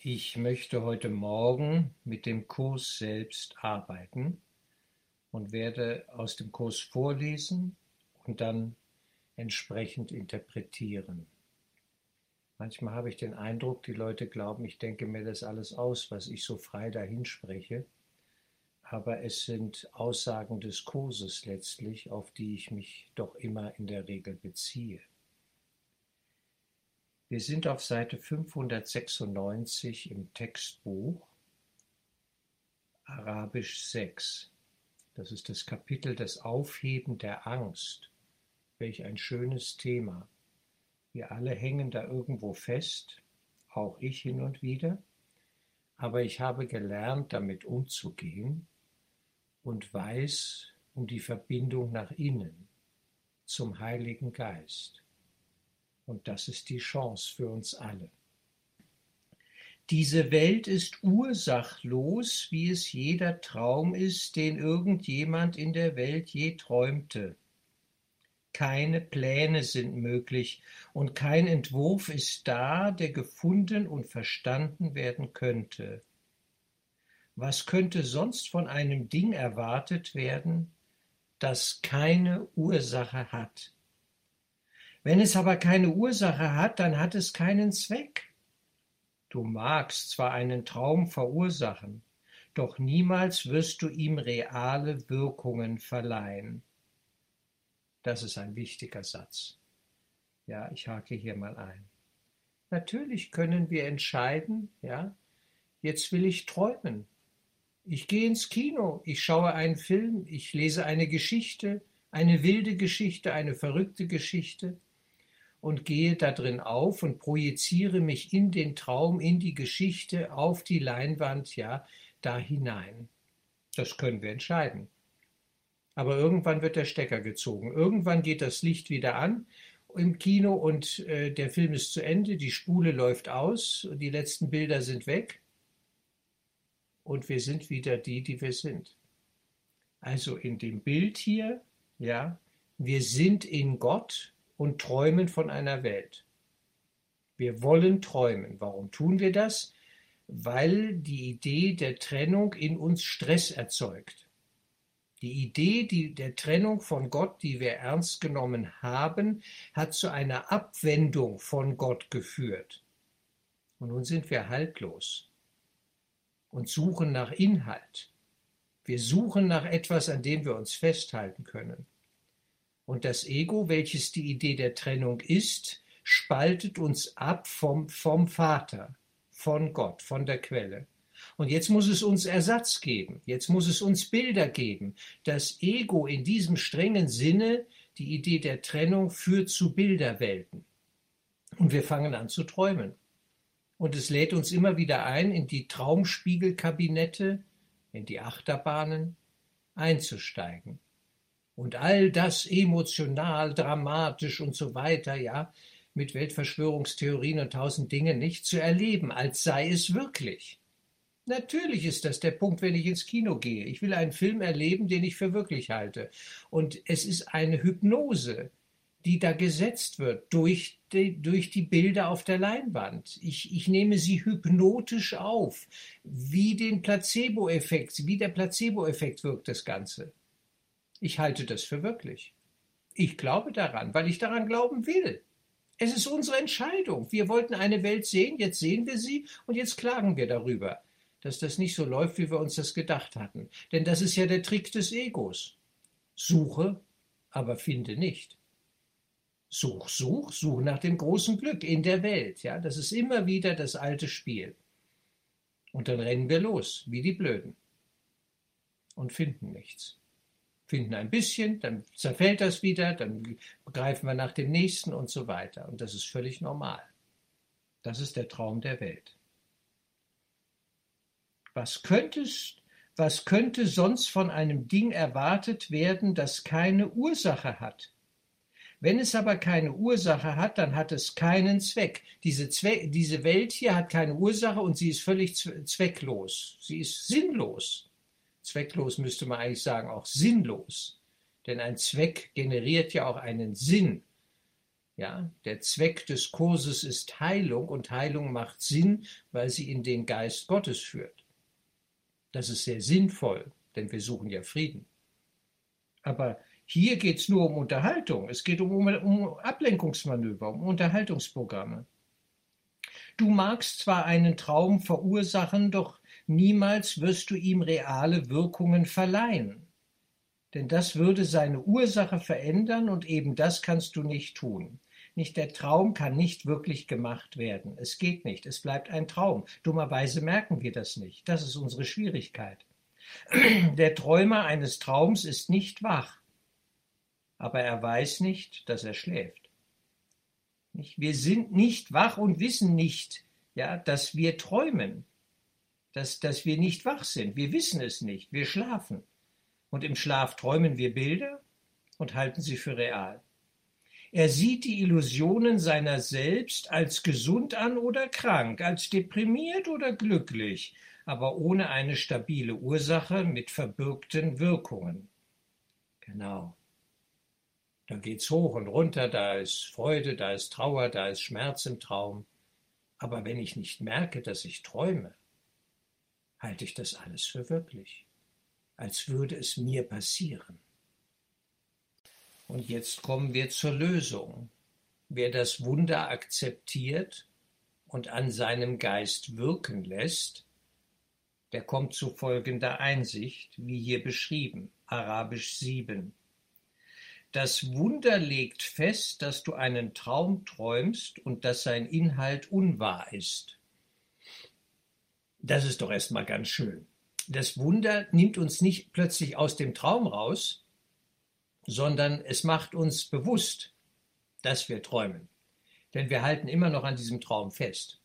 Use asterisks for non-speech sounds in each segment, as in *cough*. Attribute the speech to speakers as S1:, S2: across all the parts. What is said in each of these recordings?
S1: Ich möchte heute Morgen mit dem Kurs selbst arbeiten und werde aus dem Kurs vorlesen und dann entsprechend interpretieren. Manchmal habe ich den Eindruck, die Leute glauben, ich denke mir das alles aus, was ich so frei dahin spreche. Aber es sind Aussagen des Kurses letztlich, auf die ich mich doch immer in der Regel beziehe. Wir sind auf Seite 596 im Textbuch Arabisch 6. Das ist das Kapitel Das Aufheben der Angst. Welch ein schönes Thema. Wir alle hängen da irgendwo fest, auch ich hin und wieder, aber ich habe gelernt, damit umzugehen und weiß um die Verbindung nach innen zum Heiligen Geist. Und das ist die Chance für uns alle. Diese Welt ist ursachlos, wie es jeder Traum ist, den irgendjemand in der Welt je träumte. Keine Pläne sind möglich und kein Entwurf ist da, der gefunden und verstanden werden könnte. Was könnte sonst von einem Ding erwartet werden, das keine Ursache hat? Wenn es aber keine Ursache hat, dann hat es keinen Zweck. Du magst zwar einen Traum verursachen, doch niemals wirst du ihm reale Wirkungen verleihen. Das ist ein wichtiger Satz. Ja, ich hake hier mal ein. Natürlich können wir entscheiden, ja, jetzt will ich träumen. Ich gehe ins Kino, ich schaue einen Film, ich lese eine Geschichte, eine wilde Geschichte, eine verrückte Geschichte und gehe da drin auf und projiziere mich in den Traum, in die Geschichte, auf die Leinwand, ja, da hinein. Das können wir entscheiden. Aber irgendwann wird der Stecker gezogen. Irgendwann geht das Licht wieder an im Kino und äh, der Film ist zu Ende, die Spule läuft aus, die letzten Bilder sind weg und wir sind wieder die, die wir sind. Also in dem Bild hier, ja, wir sind in Gott, und träumen von einer Welt. Wir wollen träumen. Warum tun wir das? Weil die Idee der Trennung in uns Stress erzeugt. Die Idee die, der Trennung von Gott, die wir ernst genommen haben, hat zu einer Abwendung von Gott geführt. Und nun sind wir haltlos und suchen nach Inhalt. Wir suchen nach etwas, an dem wir uns festhalten können. Und das Ego, welches die Idee der Trennung ist, spaltet uns ab vom, vom Vater, von Gott, von der Quelle. Und jetzt muss es uns Ersatz geben, jetzt muss es uns Bilder geben. Das Ego in diesem strengen Sinne, die Idee der Trennung, führt zu Bilderwelten. Und wir fangen an zu träumen. Und es lädt uns immer wieder ein, in die Traumspiegelkabinette, in die Achterbahnen einzusteigen und all das emotional, dramatisch und so weiter, ja, mit Weltverschwörungstheorien und tausend Dingen nicht zu erleben, als sei es wirklich. Natürlich ist das der Punkt, wenn ich ins Kino gehe. Ich will einen Film erleben, den ich für wirklich halte. Und es ist eine Hypnose, die da gesetzt wird durch die, durch die Bilder auf der Leinwand. Ich, ich nehme sie hypnotisch auf, wie den Placebo-Effekt, wie der Placebo-Effekt wirkt das Ganze. Ich halte das für wirklich. Ich glaube daran, weil ich daran glauben will. Es ist unsere Entscheidung. Wir wollten eine Welt sehen, jetzt sehen wir sie und jetzt klagen wir darüber, dass das nicht so läuft, wie wir uns das gedacht hatten. Denn das ist ja der Trick des Egos. Suche, aber finde nicht. Such, such, such nach dem großen Glück in der Welt. Ja, das ist immer wieder das alte Spiel. Und dann rennen wir los, wie die Blöden. Und finden nichts finden ein bisschen, dann zerfällt das wieder, dann greifen wir nach dem nächsten und so weiter. Und das ist völlig normal. Das ist der Traum der Welt. Was könntest, was könnte sonst von einem Ding erwartet werden, das keine Ursache hat? Wenn es aber keine Ursache hat, dann hat es keinen Zweck. Diese, Zwe diese Welt hier hat keine Ursache und sie ist völlig zwecklos. Sie ist sinnlos zwecklos müsste man eigentlich sagen, auch sinnlos. Denn ein Zweck generiert ja auch einen Sinn. Ja, der Zweck des Kurses ist Heilung und Heilung macht Sinn, weil sie in den Geist Gottes führt. Das ist sehr sinnvoll, denn wir suchen ja Frieden. Aber hier geht es nur um Unterhaltung. Es geht um, um Ablenkungsmanöver, um Unterhaltungsprogramme. Du magst zwar einen Traum verursachen, doch niemals wirst du ihm reale Wirkungen verleihen. Denn das würde seine Ursache verändern und eben das kannst du nicht tun. Nicht der Traum kann nicht wirklich gemacht werden. Es geht nicht. Es bleibt ein Traum. Dummerweise merken wir das nicht. Das ist unsere Schwierigkeit. *clears throat* Der Träumer eines Traums ist nicht wach, aber er weiß nicht, dass er schläft. Wir sind nicht wach und wissen nicht, ja, dass wir träumen, dass, dass wir nicht wach sind. Wir wissen es nicht. Wir schlafen. Und im Schlaf träumen wir Bilder und halten sie für real. Er sieht die Illusionen seiner selbst als gesund an oder krank, als deprimiert oder glücklich, aber ohne eine stabile Ursache mit verbürgten Wirkungen. Genau. Da geht's hoch und runter, da ist Freude, da ist Trauer, da ist Schmerz im Traum. Aber wenn ich nicht merke, dass ich träume, halte ich das alles für wirklich, als würde es mir passieren. Und jetzt kommen wir zur Lösung. Wer das Wunder akzeptiert und an seinem Geist wirken lässt, der kommt zu folgender Einsicht, wie hier beschrieben, Arabisch 7. Das Wunder legt fest, dass du einen Traum träumst und dass sein Inhalt unwahr ist. Das ist doch erstmal ganz schön. Das Wunder nimmt uns nicht plötzlich aus dem Traum raus, sondern es macht uns bewusst, dass wir träumen. Denn wir halten immer noch an diesem Traum fest.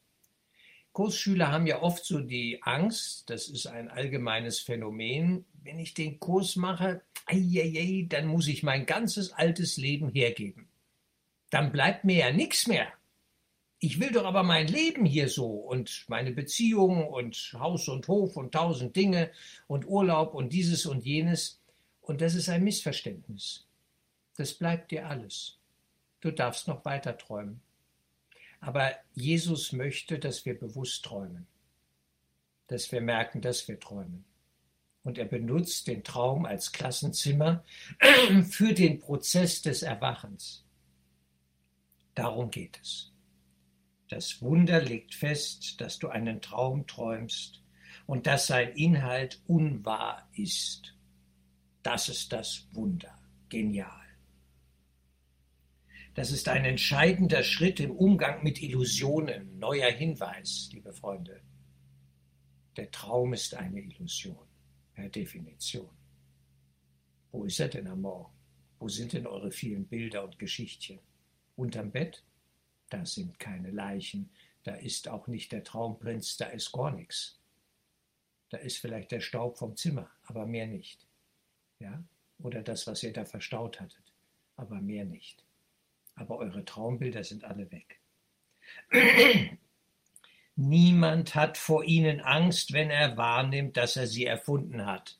S1: Kursschüler haben ja oft so die Angst, das ist ein allgemeines Phänomen, wenn ich den Kurs mache, ei, dann muss ich mein ganzes altes Leben hergeben. Dann bleibt mir ja nichts mehr. Ich will doch aber mein Leben hier so und meine Beziehungen und Haus und Hof und tausend Dinge und Urlaub und dieses und jenes. Und das ist ein Missverständnis. Das bleibt dir alles. Du darfst noch weiter träumen. Aber Jesus möchte, dass wir bewusst träumen, dass wir merken, dass wir träumen. Und er benutzt den Traum als Klassenzimmer *clears throat* für den Prozess des Erwachens. Darum geht es. Das Wunder legt fest, dass du einen Traum träumst und dass sein Inhalt unwahr ist. Das ist das Wunder. Genial. Das ist ein entscheidender Schritt im Umgang mit Illusionen. Neuer Hinweis, liebe Freunde. Der Traum ist eine Illusion, per Definition. Wo ist er denn am Morgen? Wo sind denn eure vielen Bilder und Geschichtchen? Unterm Bett? Da sind keine Leichen, da ist auch nicht der Traumprinz, da ist gar nichts. Da ist vielleicht der Staub vom Zimmer, aber mehr nicht ja, oder das, was ihr da verstaut hattet, aber mehr nicht. Aber eure Traumbilder sind alle weg. *clears throat* Niemand hat vor ihnen Angst, wenn er wahrnimmt, dass er sie erfunden hat.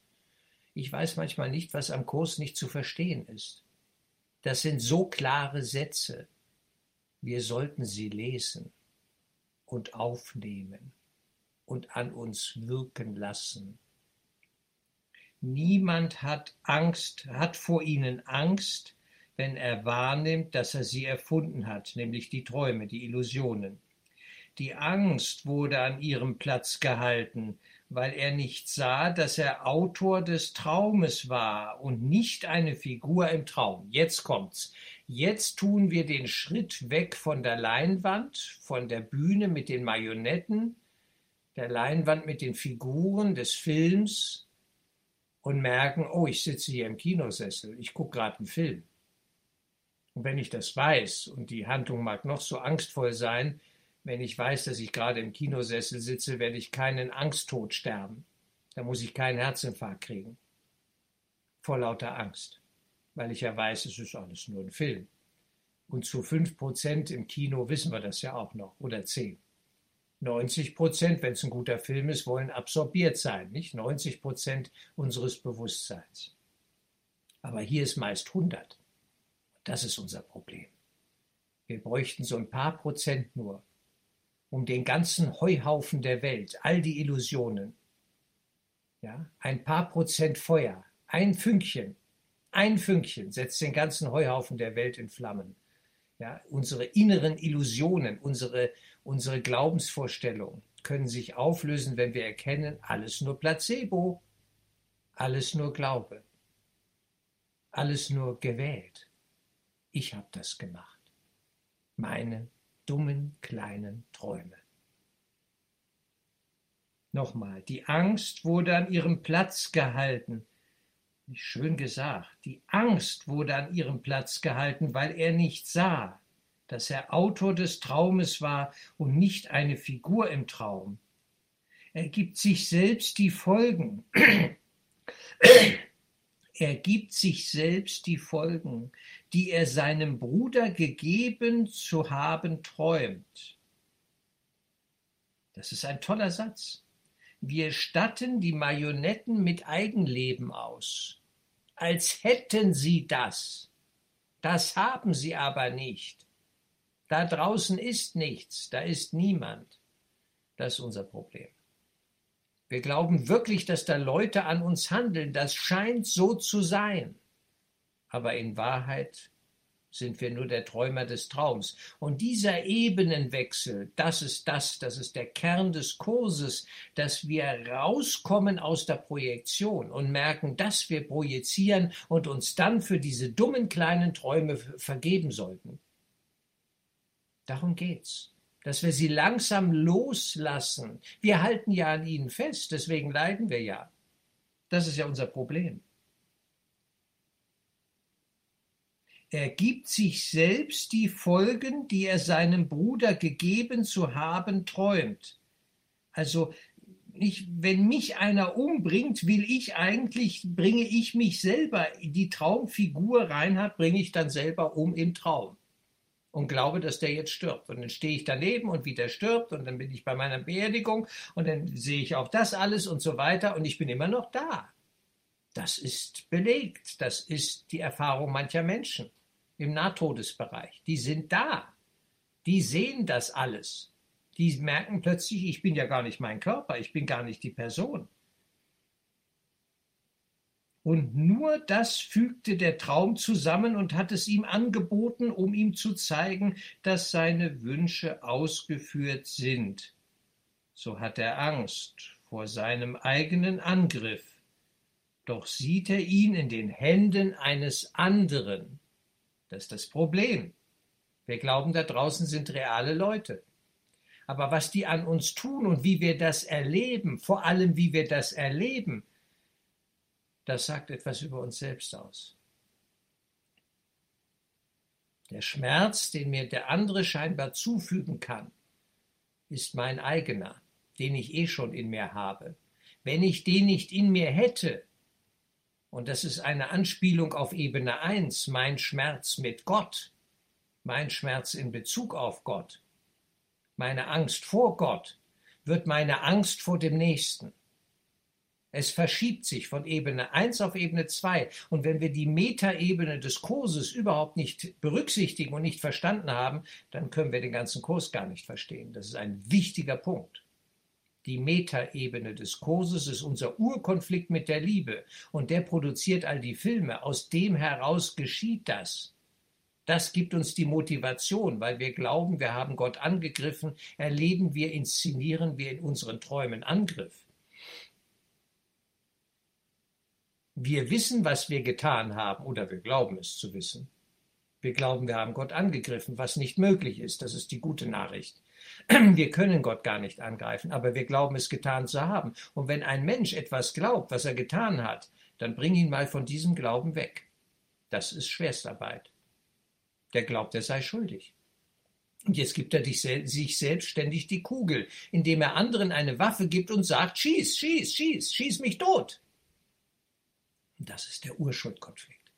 S1: Ich weiß manchmal nicht, was am Kurs nicht zu verstehen ist. Das sind so klare Sätze. Wir sollten sie lesen und aufnehmen und an uns wirken lassen Niemand hat Angst, hat vor ihnen Angst, wenn er wahrnimmt, dass er sie erfunden hat, nämlich die Träume, die Illusionen. Die Angst wurde an ihrem Platz gehalten, weil er nicht sah, dass er Autor des Traumes war und nicht eine Figur im Traum. Jetzt kommt's. Jetzt tun wir den Schritt weg von der Leinwand, von der Bühne mit den Marionetten, der Leinwand mit den Figuren des Films, und merken, oh, ich sitze hier im Kinosessel, ich gucke gerade einen Film. Und wenn ich das weiß, und die Handlung mag noch so angstvoll sein, wenn ich weiß, dass ich gerade im Kinosessel sitze, werde ich keinen Angsttod sterben. Da muss ich keinen Herzinfarkt kriegen. Vor lauter Angst. Weil ich ja weiß, es ist alles nur ein Film. Und zu fünf Prozent im Kino wissen wir das ja auch noch. Oder zehn. 90 Prozent, wenn es ein guter Film ist, wollen absorbiert sein, nicht 90 Prozent unseres Bewusstseins. Aber hier ist meist 100. Das ist unser Problem. Wir bräuchten so ein paar Prozent nur, um den ganzen Heuhaufen der Welt, all die Illusionen. Ja, ein paar Prozent Feuer, ein Fünkchen, ein Fünkchen setzt den ganzen Heuhaufen der Welt in Flammen. Ja, unsere inneren Illusionen, unsere, unsere Glaubensvorstellungen können sich auflösen, wenn wir erkennen, alles nur Placebo, alles nur Glaube, alles nur gewählt. Ich habe das gemacht. Meine dummen kleinen Träume. Nochmal, die Angst wurde an ihrem Platz gehalten. Schön gesagt, die Angst wurde an ihrem Platz gehalten, weil er nicht sah, dass er Autor des Traumes war und nicht eine Figur im Traum. Er gibt sich selbst die Folgen. *clears throat* er gibt sich selbst die Folgen, die er seinem Bruder gegeben zu haben träumt. Das ist ein toller Satz. Wir statten die Marionetten mit Eigenleben aus, als hätten sie das. Das haben sie aber nicht. Da draußen ist nichts, da ist niemand. Das ist unser Problem. Wir glauben wirklich, dass da Leute an uns handeln. Das scheint so zu sein. Aber in Wahrheit sind wir nur der Träumer des Traums. Und dieser Ebenenwechsel, das ist das, das ist der Kern des Kurses, dass wir rauskommen aus der Projektion und merken, dass wir projizieren und uns dann für diese dummen kleinen Träume vergeben sollten. Darum geht's. Dass wir sie langsam loslassen. Wir halten ja an ihnen fest, deswegen leiden wir ja. Das ist ja unser Problem. Er gibt sich selbst die Folgen, die er seinem Bruder gegeben zu haben träumt. Also ich, wenn mich einer umbringt, will ich eigentlich, bringe ich mich selber, die Traumfigur Reinhard bringe ich dann selber um im Traum und glaube, dass der jetzt stirbt. Und dann stehe ich daneben und wie der stirbt und dann bin ich bei meiner Beerdigung und dann sehe ich auch das alles und so weiter und ich bin immer noch da. Das ist belegt. Das ist die Erfahrung mancher Menschen im Nahtodesbereich. Die sind da. Die sehen das alles. Die merken plötzlich, ich bin ja gar nicht mein Körper, ich bin gar nicht die Person. Und nur das fügte der Traum zusammen und hat es ihm angeboten, um ihm zu zeigen, dass seine Wünsche ausgeführt sind. So hat er Angst vor seinem eigenen Angriff. Doch sieht er ihn in den Händen eines anderen. Das ist das Problem. Wir glauben, da draußen sind reale Leute. Aber was die an uns tun und wie wir das erleben, vor allem wie wir das erleben, das sagt etwas über uns selbst aus. Der Schmerz, den mir der andere scheinbar zufügen kann, ist mein eigener, den ich eh schon in mir habe. Wenn ich den nicht in mir hätte, und das ist eine Anspielung auf Ebene 1, mein Schmerz mit Gott, mein Schmerz in Bezug auf Gott, meine Angst vor Gott, wird meine Angst vor dem Nächsten. Es verschiebt sich von Ebene 1 auf Ebene 2. Und wenn wir die Metaebene des Kurses überhaupt nicht berücksichtigen und nicht verstanden haben, dann können wir den ganzen Kurs gar nicht verstehen. Das ist ein wichtiger Punkt. Die Metaebene des Kurses ist unser Urkonflikt mit der Liebe. Und der produziert all die Filme. Aus dem heraus geschieht das. Das gibt uns die Motivation, weil wir glauben, wir haben Gott angegriffen, erleben wir, inszenieren wir in unseren Träumen Angriff. Wir wissen, was wir getan haben, oder wir glauben es zu wissen. Wir glauben, wir haben Gott angegriffen, was nicht möglich ist. Das ist die gute Nachricht. *clears throat* Wir können Gott gar nicht angreifen, aber wir glauben es getan zu haben. Und wenn ein Mensch etwas glaubt, was er getan hat, dann bring ihn mal von diesem Glauben weg. Das ist Schwerstarbeit. Der glaubt, er sei schuldig. Und jetzt gibt er sich selbstständig die Kugel, indem er anderen eine Waffe gibt und sagt, schieß, schieß, schieß, schieß mich tot. Das ist der Urschuldkonflikt.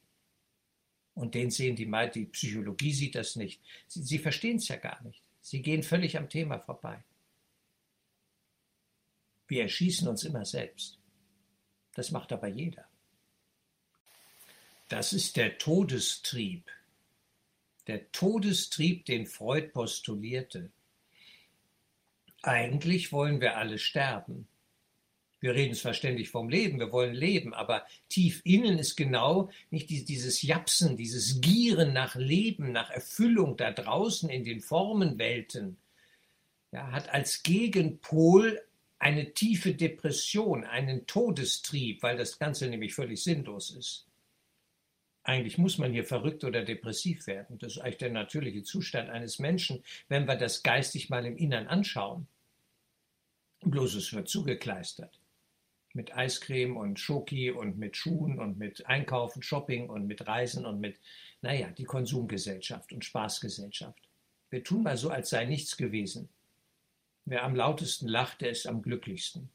S1: Und den sehen die, die Psychologie sieht das nicht. Sie, sie verstehen es ja gar nicht. Sie gehen völlig am Thema vorbei. Wir erschießen uns immer selbst. Das macht aber jeder. Das ist der Todestrieb. Der Todestrieb, den Freud postulierte. Eigentlich wollen wir alle sterben. Wir reden zwar ständig vom Leben, wir wollen leben, aber tief innen ist genau nicht dieses Japsen, dieses Gieren nach Leben, nach Erfüllung da draußen in den Formenwelten, ja, hat als Gegenpol eine tiefe Depression, einen Todestrieb, weil das Ganze nämlich völlig sinnlos ist. Eigentlich muss man hier verrückt oder depressiv werden. Das ist eigentlich der natürliche Zustand eines Menschen, wenn wir das geistig mal im Innern anschauen. Bloß es wird zugekleistert mit Eiscreme und Schoki und mit Schuhen und mit Einkaufen, Shopping und mit Reisen und mit, naja, die Konsumgesellschaft und Spaßgesellschaft. Wir tun mal so, als sei nichts gewesen. Wer am lautesten lacht, der ist am glücklichsten.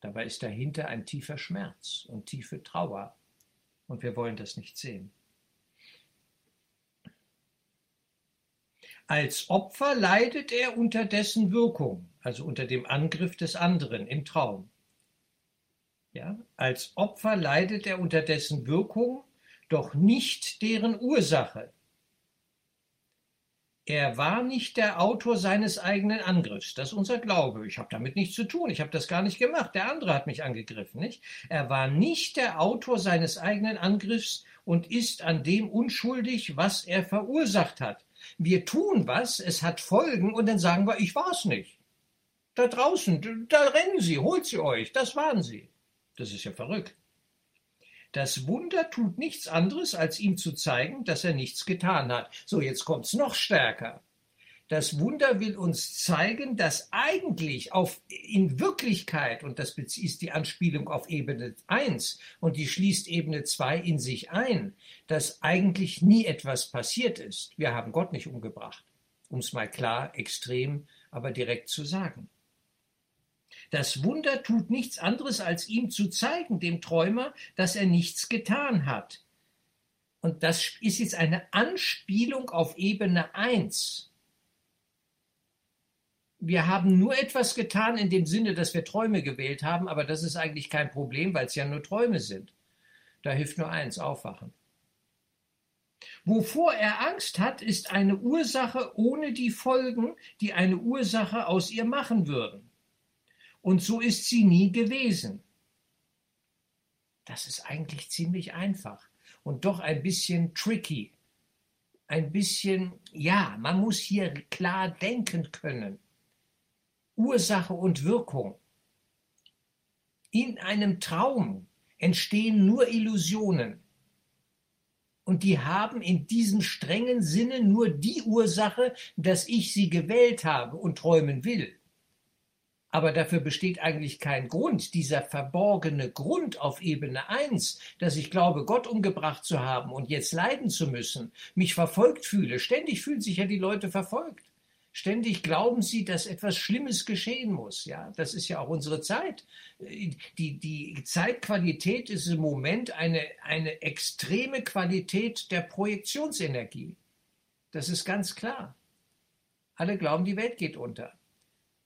S1: Dabei ist dahinter ein tiefer Schmerz und tiefe Trauer. Und wir wollen das nicht sehen. Als Opfer leidet er unter dessen Wirkung, also unter dem Angriff des anderen im Traum. Ja? Als Opfer leidet er unter dessen Wirkung, doch nicht deren Ursache. Er war nicht der Autor seines eigenen Angriffs. Das ist unser Glaube. Ich habe damit nichts zu tun. Ich habe das gar nicht gemacht. Der andere hat mich angegriffen. Nicht? Er war nicht der Autor seines eigenen Angriffs und ist an dem unschuldig, was er verursacht hat. Wir tun was, es hat Folgen und dann sagen wir, ich war es nicht. Da draußen, da rennen sie, holt sie euch, das waren sie. Das ist ja verrückt. Das Wunder tut nichts anderes, als ihm zu zeigen, dass er nichts getan hat. So, jetzt kommt's noch stärker. Das Wunder will uns zeigen, dass eigentlich auf, in Wirklichkeit, und das ist die Anspielung auf Ebene 1 und die schließt Ebene 2 in sich ein, dass eigentlich nie etwas passiert ist. Wir haben Gott nicht umgebracht, um es mal klar, extrem, aber direkt zu sagen. Das Wunder tut nichts anderes, als ihm zu zeigen, dem Träumer, dass er nichts getan hat. Und das ist jetzt eine Anspielung auf Ebene 1. Wir haben nur etwas getan in dem Sinne, dass wir Träume gewählt haben, aber das ist eigentlich kein Problem, weil es ja nur Träume sind. Da hilft nur eins, aufwachen. Wovor er Angst hat, ist eine Ursache ohne die Folgen, die eine Ursache aus ihr machen würden. Und so ist sie nie gewesen. Das ist eigentlich ziemlich einfach und doch ein bisschen tricky. Ein bisschen, ja, man muss hier klar denken können. Ursache und Wirkung. In einem Traum entstehen nur Illusionen. Und die haben in diesem strengen Sinne nur die Ursache, dass ich sie gewählt habe und träumen will. Aber dafür besteht eigentlich kein Grund, dieser verborgene Grund auf Ebene 1, dass ich glaube, Gott umgebracht zu haben und jetzt leiden zu müssen, mich verfolgt fühle. Ständig fühlen sich ja die Leute verfolgt. Ständig glauben sie, dass etwas Schlimmes geschehen muss. Ja, das ist ja auch unsere Zeit. Die, die Zeitqualität ist im Moment eine, eine extreme Qualität der Projektionsenergie. Das ist ganz klar. Alle glauben, die Welt geht unter.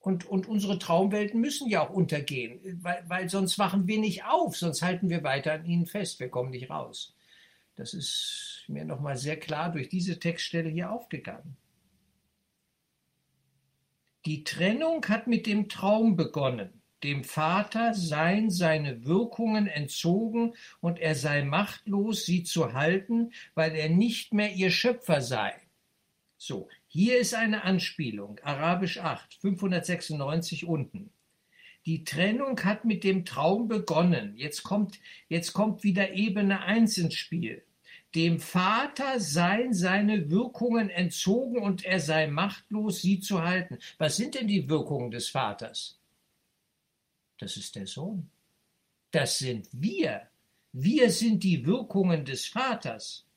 S1: Und, und unsere Traumwelten müssen ja auch untergehen, weil, weil sonst wachen wir nicht auf, sonst halten wir weiter an ihnen fest, wir kommen nicht raus. Das ist mir nochmal sehr klar durch diese Textstelle hier aufgegangen. Die Trennung hat mit dem Traum begonnen. Dem Vater seien seine Wirkungen entzogen und er sei machtlos, sie zu halten, weil er nicht mehr ihr Schöpfer sei. So, hier ist eine Anspielung, Arabisch 8, 596 unten. Die Trennung hat mit dem Traum begonnen. Jetzt kommt, jetzt kommt wieder Ebene 1 ins Spiel. Dem Vater seien seine Wirkungen entzogen und er sei machtlos, sie zu halten. Was sind denn die Wirkungen des Vaters? Das ist der Sohn. Das sind wir. Wir sind die Wirkungen des Vaters.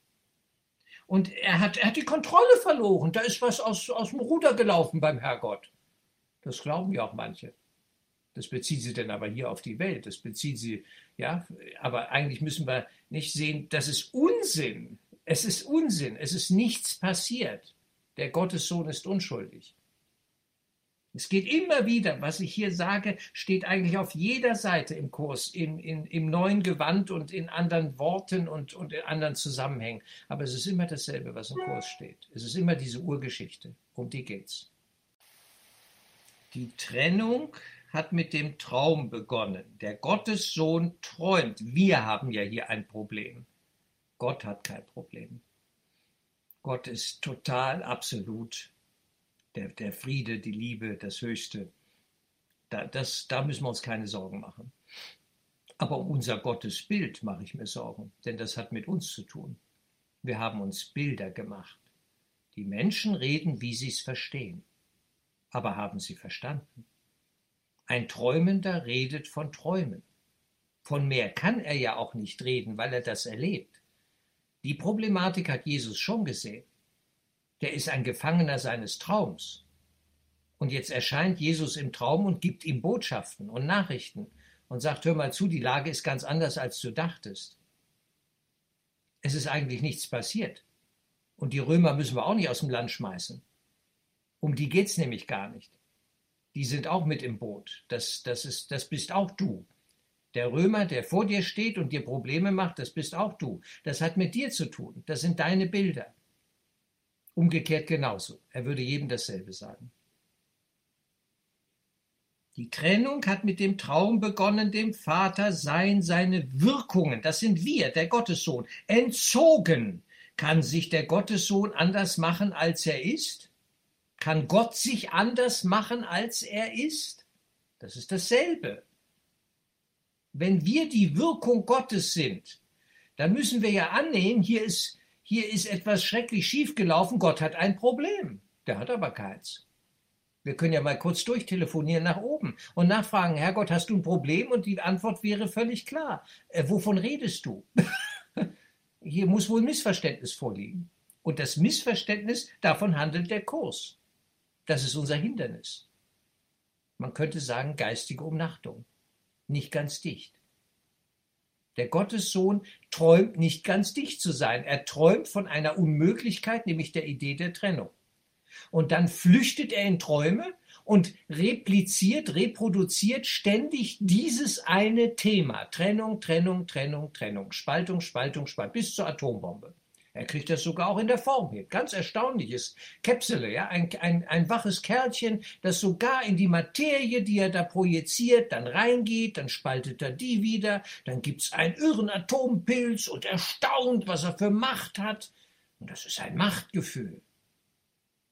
S1: Und er hat, er hat die Kontrolle verloren. Da ist was aus, aus dem Ruder gelaufen beim Herrgott. Das glauben ja auch manche. Das bezieht sie dann aber hier auf die Welt. Das bezieht sie, ja, aber eigentlich müssen wir nicht sehen, das ist Unsinn. Es ist Unsinn. Es ist nichts passiert. Der Gottessohn ist unschuldig. Es geht immer wieder, was ich hier sage, steht eigentlich auf jeder Seite im Kurs, in, in, im neuen Gewand und in anderen Worten und, und in anderen Zusammenhängen. Aber es ist immer dasselbe, was im Kurs steht. Es ist immer diese Urgeschichte. Um die geht's. Die Trennung hat mit dem Traum begonnen. Der Gottessohn träumt. Wir haben ja hier ein Problem. Gott hat kein Problem. Gott ist total, absolut der, der Friede, die Liebe, das Höchste. Da, das, da müssen wir uns keine Sorgen machen. Aber um unser Gottesbild mache ich mir Sorgen, denn das hat mit uns zu tun. Wir haben uns Bilder gemacht. Die Menschen reden, wie sie es verstehen. Aber haben sie verstanden? Ein Träumender redet von Träumen. Von mehr kann er ja auch nicht reden, weil er das erlebt. Die Problematik hat Jesus schon gesehen der ist ein Gefangener seines Traums. Und jetzt erscheint Jesus im Traum und gibt ihm Botschaften und Nachrichten und sagt, hör mal zu, die Lage ist ganz anders, als du dachtest. Es ist eigentlich nichts passiert. Und die Römer müssen wir auch nicht aus dem Land schmeißen. Um die geht es nämlich gar nicht. Die sind auch mit im Boot. Das, das, ist, das bist auch du. Der Römer, der vor dir steht und dir Probleme macht, das bist auch du. Das hat mit dir zu tun. Das sind deine Bilder. Umgekehrt genauso. Er würde jedem dasselbe sagen. Die Trennung hat mit dem Traum begonnen, dem Vater seien seine Wirkungen, das sind wir, der Gottessohn, entzogen. Kann sich der Gottessohn anders machen, als er ist? Kann Gott sich anders machen, als er ist? Das ist dasselbe. Wenn wir die Wirkung Gottes sind, dann müssen wir ja annehmen, hier ist hier ist etwas schrecklich schiefgelaufen, Gott hat ein Problem. Der hat aber keins. Wir können ja mal kurz durchtelefonieren nach oben und nachfragen, Herrgott, hast du ein Problem? Und die Antwort wäre völlig klar. Äh, wovon redest du? *laughs* Hier muss wohl Missverständnis vorliegen. Und das Missverständnis, davon handelt der Kurs. Das ist unser Hindernis. Man könnte sagen, geistige Umnachtung. Nicht ganz dicht. Der Gottessohn träumt nicht ganz dicht zu sein. Er träumt von einer Unmöglichkeit, nämlich der Idee der Trennung. Und dann flüchtet er in Träume und repliziert, reproduziert ständig dieses eine Thema. Trennung, Trennung, Trennung, Trennung, Spaltung, Spaltung, Spaltung, bis zur Atombombe. Er kriegt das sogar auch in der Form hin. Ganz erstaunliches Käpsele, ja, ein, ein, ein waches Kerlchen, das sogar in die Materie, die er da projiziert, dann reingeht, dann spaltet er die wieder, dann gibt's einen irren Atompilz und erstaunt, was er für Macht hat. Und das ist ein Machtgefühl.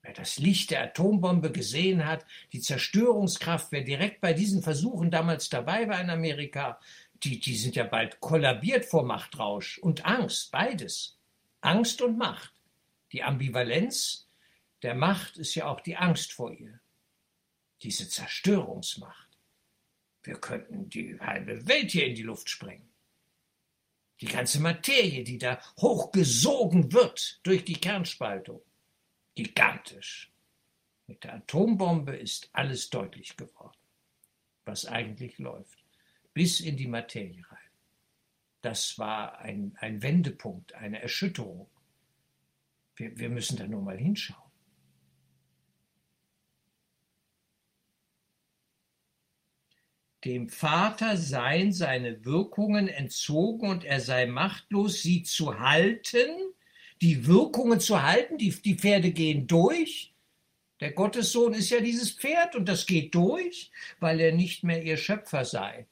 S1: Wer das Licht der Atombombe gesehen hat, die Zerstörungskraft, wer direkt bei diesen Versuchen damals dabei war in Amerika, die, die sind ja bald kollabiert vor Machtrausch und Angst, beides. Angst und Macht. Die Ambivalenz der Macht ist ja auch die Angst vor ihr. Diese Zerstörungsmacht. Wir könnten die halbe Welt hier in die Luft sprengen. Die ganze Materie, die da hochgesogen wird durch die Kernspaltung. Gigantisch. Mit der Atombombe ist alles deutlich geworden, was eigentlich läuft. Bis in die Materie. Das war ein, ein Wendepunkt, eine Erschütterung. Wir, wir müssen da nur mal hinschauen. Dem Vater seien seine Wirkungen entzogen und er sei machtlos, sie zu halten, die Wirkungen zu halten. Die, die Pferde gehen durch. Der Gottessohn ist ja dieses Pferd und das geht durch, weil er nicht mehr ihr Schöpfer sei.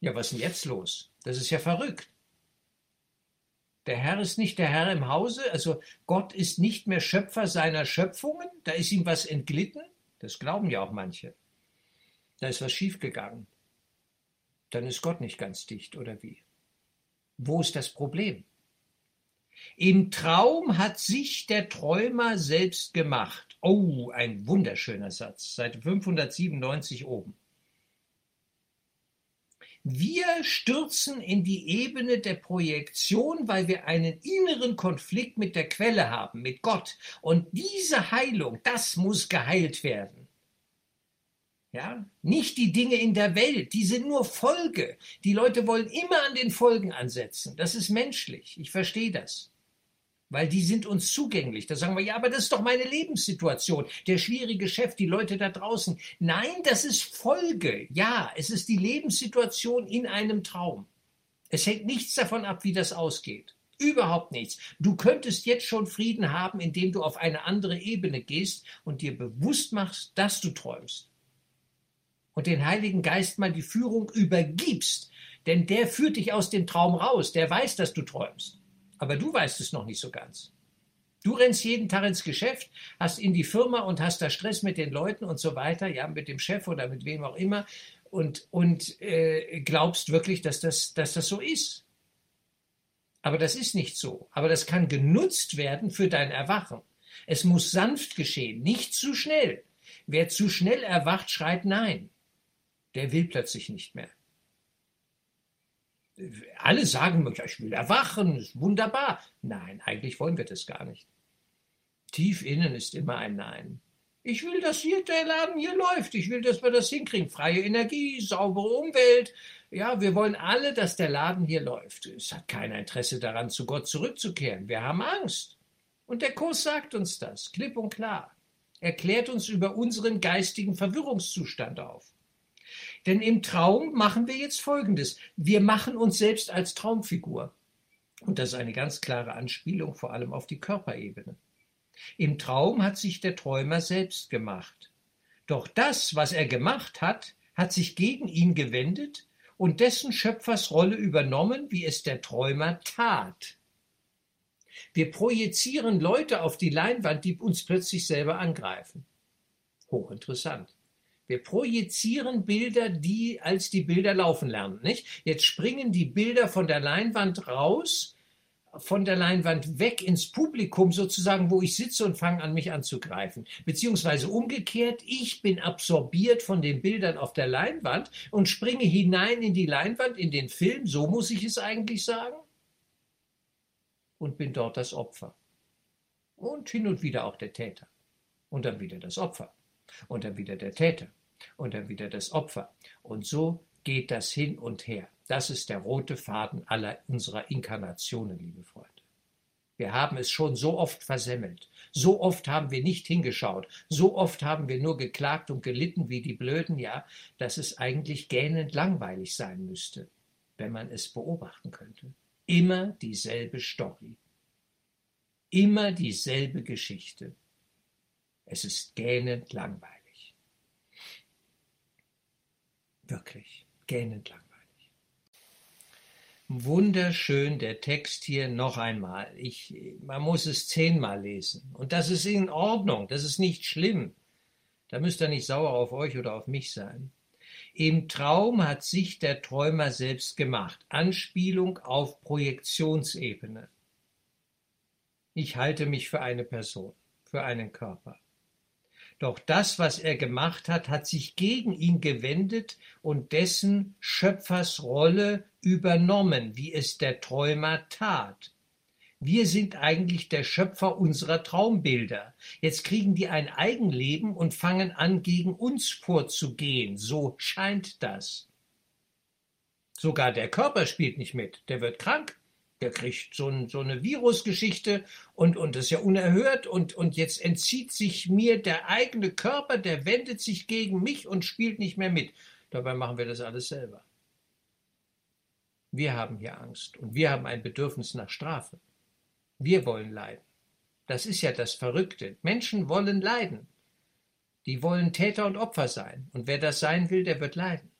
S1: Ja, was ist denn jetzt los? Das ist ja verrückt. Der Herr ist nicht der Herr im Hause, also Gott ist nicht mehr Schöpfer seiner Schöpfungen, da ist ihm was entglitten, das glauben ja auch manche. Da ist was schiefgegangen. Dann ist Gott nicht ganz dicht, oder wie? Wo ist das Problem? Im Traum hat sich der Träumer selbst gemacht. Oh, ein wunderschöner Satz, Seite 597 oben. Wir stürzen in die Ebene der Projektion, weil wir einen inneren Konflikt mit der Quelle haben, mit Gott. Und diese Heilung, das muss geheilt werden. Ja, nicht die Dinge in der Welt, die sind nur Folge. Die Leute wollen immer an den Folgen ansetzen. Das ist menschlich. Ich verstehe das. Weil die sind uns zugänglich. Da sagen wir, ja, aber das ist doch meine Lebenssituation, der schwierige Chef, die Leute da draußen. Nein, das ist Folge. Ja, es ist die Lebenssituation in einem Traum. Es hängt nichts davon ab, wie das ausgeht. Überhaupt nichts. Du könntest jetzt schon Frieden haben, indem du auf eine andere Ebene gehst und dir bewusst machst, dass du träumst. Und den Heiligen Geist mal die Führung übergibst, denn der führt dich aus dem Traum raus, der weiß, dass du träumst. Aber du weißt es noch nicht so ganz. Du rennst jeden Tag ins Geschäft, hast in die Firma und hast da Stress mit den Leuten und so weiter, ja, mit dem Chef oder mit wem auch immer und, und äh, glaubst wirklich, dass das, dass das so ist. Aber das ist nicht so. Aber das kann genutzt werden für dein Erwachen. Es muss sanft geschehen, nicht zu schnell. Wer zu schnell erwacht, schreit Nein. Der will plötzlich nicht mehr. Alle sagen ich will erwachen, ist wunderbar. Nein, eigentlich wollen wir das gar nicht. Tief innen ist immer ein Nein. Ich will, dass hier der Laden hier läuft. Ich will, dass wir das hinkriegen. Freie Energie, saubere Umwelt. Ja, wir wollen alle, dass der Laden hier läuft. Es hat keiner Interesse daran, zu Gott zurückzukehren. Wir haben Angst. Und der Kurs sagt uns das, klipp und klar. Erklärt uns über unseren geistigen Verwirrungszustand auf. Denn im Traum machen wir jetzt Folgendes. Wir machen uns selbst als Traumfigur. Und das ist eine ganz klare Anspielung vor allem auf die Körperebene. Im Traum hat sich der Träumer selbst gemacht. Doch das, was er gemacht hat, hat sich gegen ihn gewendet und dessen Schöpfersrolle übernommen, wie es der Träumer tat. Wir projizieren Leute auf die Leinwand, die uns plötzlich selber angreifen. Hochinteressant. Wir projizieren Bilder, die als die Bilder laufen lernen, nicht? Jetzt springen die Bilder von der Leinwand raus von der Leinwand weg ins Publikum sozusagen, wo ich sitze und fange an, mich anzugreifen. Beziehungsweise umgekehrt, ich bin absorbiert von den Bildern auf der Leinwand und springe hinein in die Leinwand, in den Film, so muss ich es eigentlich sagen, und bin dort das Opfer. Und hin und wieder auch der Täter. Und dann wieder das Opfer. Und dann wieder der Täter. Und dann wieder das Opfer. Und so geht das hin und her. Das ist der rote Faden aller unserer Inkarnationen, liebe Freunde. Wir haben es schon so oft versemmelt. So oft haben wir nicht hingeschaut. So oft haben wir nur geklagt und gelitten wie die Blöden, ja, dass es eigentlich gähnend langweilig sein müsste, wenn man es beobachten könnte. Immer dieselbe Story. Immer dieselbe Geschichte. Es ist gähnend langweilig. Wirklich, gähnend langweilig. Wunderschön der Text hier noch einmal. Ich, man muss es zehnmal lesen. Und das ist in Ordnung, das ist nicht schlimm. Da müsst ihr nicht sauer auf euch oder auf mich sein. Im Traum hat sich der Träumer selbst gemacht. Anspielung auf Projektionsebene. Ich halte mich für eine Person, für einen Körper. Doch das, was er gemacht hat, hat sich gegen ihn gewendet und dessen Schöpfersrolle übernommen, wie es der Träumer tat. Wir sind eigentlich der Schöpfer unserer Traumbilder. Jetzt kriegen die ein Eigenleben und fangen an, gegen uns vorzugehen. So scheint das. Sogar der Körper spielt nicht mit. Der wird krank der kriegt so, ein, so eine Virusgeschichte und, und das ist ja unerhört und, und jetzt entzieht sich mir der eigene Körper, der wendet sich gegen mich und spielt nicht mehr mit. Dabei machen wir das alles selber. Wir haben hier Angst und wir haben ein Bedürfnis nach Strafe. Wir wollen leiden. Das ist ja das Verrückte. Menschen wollen leiden. Die wollen Täter und Opfer sein. Und wer das sein will, der wird leiden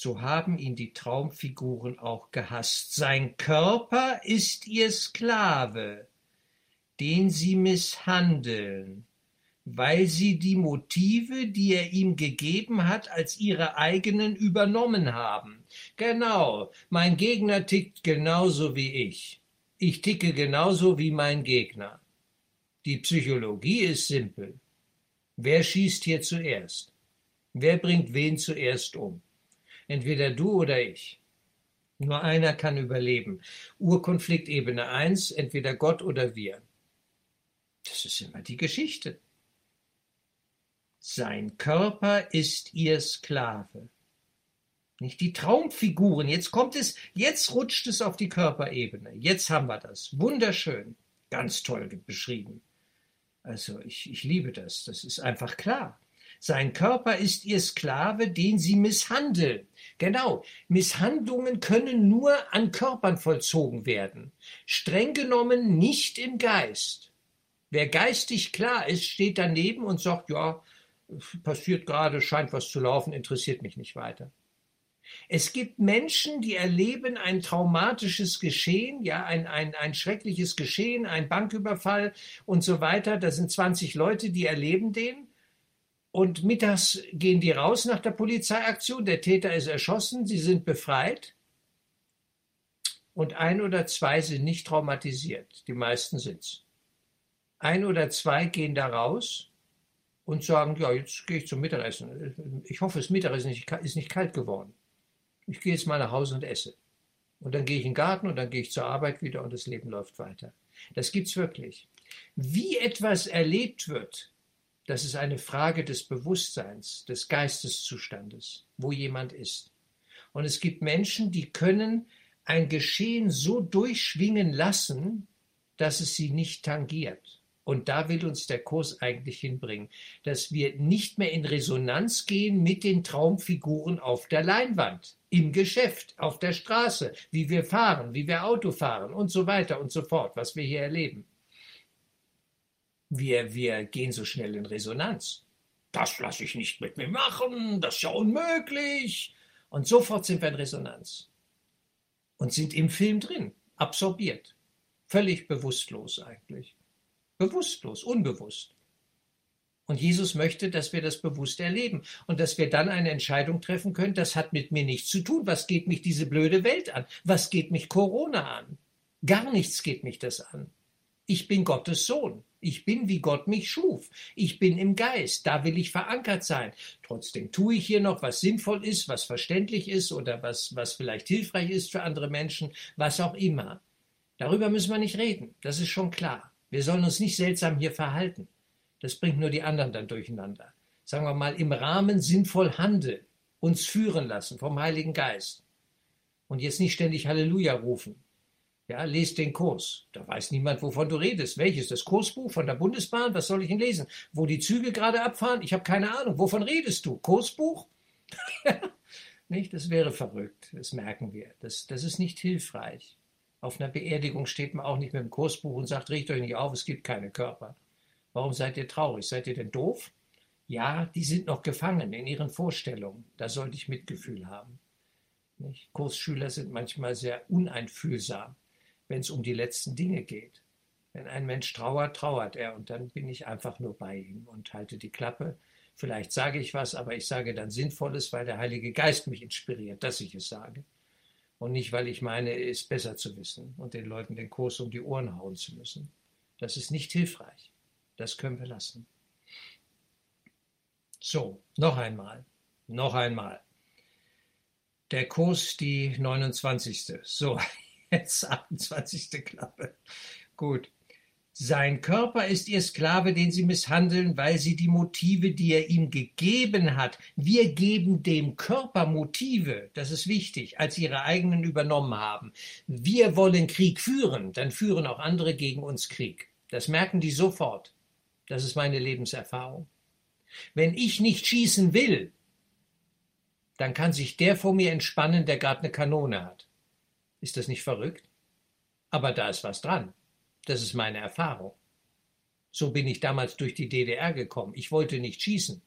S1: so haben ihn die Traumfiguren auch gehasst. Sein Körper ist ihr Sklave, den sie misshandeln, weil sie die Motive, die er ihm gegeben hat, als ihre eigenen übernommen haben. Genau, mein Gegner tickt genauso wie ich. Ich ticke genauso wie mein Gegner. Die Psychologie ist simpel. Wer schießt hier zuerst? Wer bringt wen zuerst um? Entweder du oder ich. Nur einer kann überleben. Urkonfliktebene 1, entweder Gott oder wir. Das ist immer die Geschichte. Sein Körper ist ihr Sklave. Nicht die Traumfiguren. Jetzt kommt es, jetzt rutscht es auf die Körperebene. Jetzt haben wir das. Wunderschön. Ganz toll beschrieben. Also ich, ich liebe das. Das ist einfach klar. Sein Körper ist ihr Sklave, den sie misshandeln. Genau, Misshandlungen können nur an Körpern vollzogen werden, streng genommen nicht im Geist. Wer geistig klar ist, steht daneben und sagt, ja, passiert gerade, scheint was zu laufen, interessiert mich nicht weiter. Es gibt Menschen, die erleben ein traumatisches Geschehen, ja, ein, ein, ein schreckliches Geschehen, ein Banküberfall und so weiter. Da sind 20 Leute, die erleben den. Und mittags gehen die raus nach der Polizeiaktion. Der Täter ist erschossen, sie sind befreit. Und ein oder zwei sind nicht traumatisiert. Die meisten sind's. Ein oder zwei gehen da raus und sagen, ja, jetzt gehe ich zum Mittagessen. Ich hoffe, das Mittagessen ist nicht kalt geworden ich gehe jetzt mal nach Hause und esse. Und dann gehe ich in den Garten und dann gehe ich zur Arbeit wieder und das Leben läuft weiter. Das gibt's wirklich. Wie etwas erlebt wird, das ist eine Frage des Bewusstseins, des Geisteszustandes, wo jemand ist. Und es gibt Menschen, die können ein Geschehen so durchschwingen lassen, dass es sie nicht tangiert. Und da will uns der Kurs eigentlich hinbringen, dass wir nicht mehr in Resonanz gehen mit den Traumfiguren auf der Leinwand, im Geschäft, auf der Straße, wie wir fahren, wie wir Auto fahren und so weiter und so fort, was wir hier erleben. Wir, wir gehen so schnell in Resonanz. Das lasse ich nicht mit mir machen, das ist ja unmöglich. Und sofort sind wir in Resonanz und sind im Film drin, absorbiert, völlig bewusstlos eigentlich. Bewusstlos, unbewusst. Und Jesus möchte, dass wir das bewusst erleben und dass wir dann eine Entscheidung treffen können, das hat mit mir nichts zu tun. Was geht mich diese blöde Welt an? Was geht mich Corona an? Gar nichts geht mich das an. Ich bin Gottes Sohn. Ich bin, wie Gott mich schuf. Ich bin im Geist. Da will ich verankert sein. Trotzdem tue ich hier noch, was sinnvoll ist, was verständlich ist oder was, was vielleicht hilfreich ist für andere Menschen, was auch immer. Darüber müssen wir nicht reden. Das ist schon klar. Wir sollen uns nicht seltsam hier verhalten. Das bringt nur die anderen dann durcheinander. Sagen wir mal, im Rahmen sinnvoll handeln, uns führen lassen vom Heiligen Geist. Und jetzt nicht ständig Halleluja rufen. Ja, lest den Kurs. Da weiß niemand, wovon du redest. Welches? Das Kursbuch von der Bundesbahn? Was soll ich denn lesen? Wo die Züge gerade abfahren? Ich habe keine Ahnung. Wovon redest du? Kursbuch? *laughs* nicht? Das wäre verrückt. Das merken wir. Das, das ist nicht hilfreich. Auf einer Beerdigung steht man auch nicht mit dem Kursbuch und sagt, regt euch nicht auf, es gibt keine Körper. Warum seid ihr traurig? Seid ihr denn doof? Ja, die sind noch gefangen in ihren Vorstellungen. Da sollte ich Mitgefühl haben. Nicht? Kursschüler sind manchmal sehr uneinfühlsam, wenn es um die letzten Dinge geht. Wenn ein Mensch trauert, trauert er und dann bin ich einfach nur bei ihm und halte die Klappe. Vielleicht sage ich was, aber ich sage dann Sinnvolles, weil der Heilige Geist mich inspiriert, dass ich es sage und nicht, weil ich meine, es besser zu wissen und den Leuten den Kurs um die Ohren hauen zu müssen. Das ist nicht hilfreich. Das können wir lassen. So, noch einmal, noch einmal. Der Kurs, die 29. So, jetzt 28. Klappe. Gut. Sein Körper ist ihr Sklave, den sie misshandeln, weil sie die Motive, die er ihm gegeben hat, wir geben dem Körper Motive, das ist wichtig, als ihre eigenen übernommen haben. Wir wollen Krieg führen, dann führen auch andere gegen uns Krieg. Das merken die sofort. Das ist meine Lebenserfahrung. Wenn ich nicht schießen will, dann kann sich der vor mir entspannen, der gerade eine Kanone hat. Ist das nicht verrückt? Aber da ist was dran. Das ist meine Erfahrung. So bin ich damals durch die DDR gekommen. Ich wollte nicht schießen.